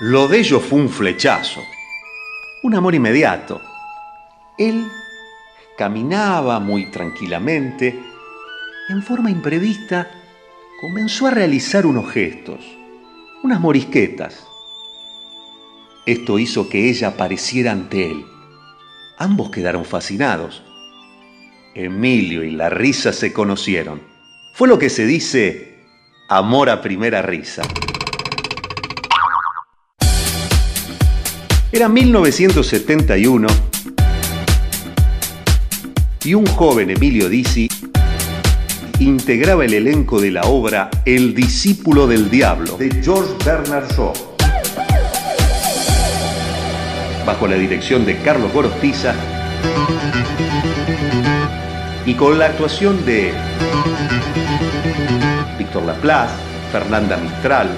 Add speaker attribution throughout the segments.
Speaker 1: Lo de ellos fue un flechazo, un amor inmediato. Él caminaba muy tranquilamente en forma imprevista comenzó a realizar unos gestos, unas morisquetas. Esto hizo que ella apareciera ante él. Ambos quedaron fascinados. Emilio y la risa se conocieron. Fue lo que se dice amor a primera risa. Era 1971 y un joven Emilio Dizzi integraba el elenco de la obra El discípulo del diablo de George Bernard Shaw. Bajo la dirección de Carlos Gorostiza y con la actuación de Víctor Laplace, Fernanda Mistral,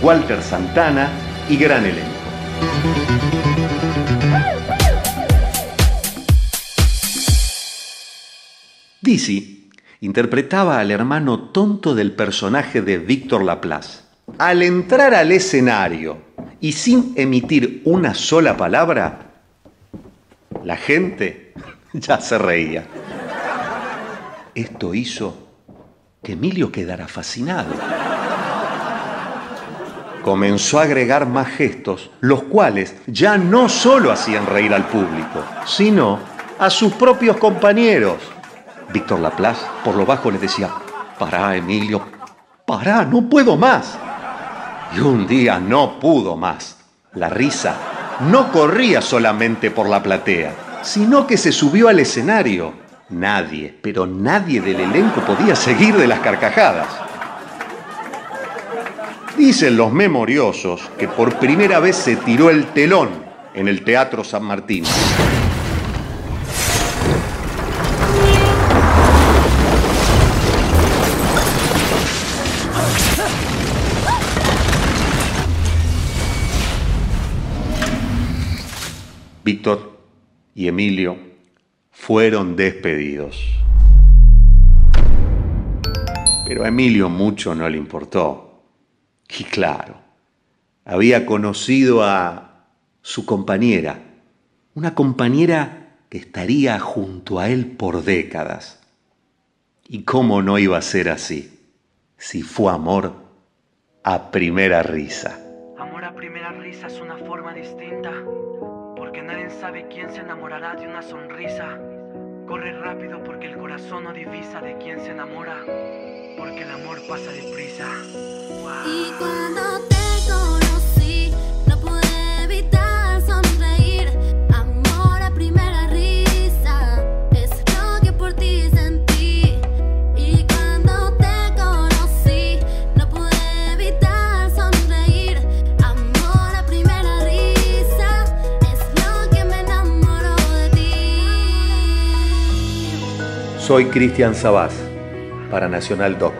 Speaker 1: Walter Santana y gran elenco. Dizzy interpretaba al hermano tonto del personaje de Víctor Laplace. Al entrar al escenario y sin emitir una sola palabra, la gente ya se reía. Esto hizo que Emilio quedara fascinado. Comenzó a agregar más gestos, los cuales ya no solo hacían reír al público, sino a sus propios compañeros. Víctor Laplace por lo bajo le decía, pará Emilio, pará, no puedo más. Y un día no pudo más. La risa no corría solamente por la platea, sino que se subió al escenario. Nadie, pero nadie del elenco podía seguir de las carcajadas. Dicen los memoriosos que por primera vez se tiró el telón en el Teatro San Martín. Víctor y Emilio fueron despedidos. Pero a Emilio mucho no le importó. Y claro, había conocido a su compañera, una compañera que estaría junto a él por décadas. ¿Y cómo no iba a ser así? Si fue amor a primera risa.
Speaker 2: Primera risa es una forma distinta nadie sabe quién se enamorará de una sonrisa. Corre rápido porque el corazón no divisa de quién se enamora, porque el amor pasa deprisa.
Speaker 3: Y cuando te
Speaker 1: Soy Cristian Sabás para Nacional Doc.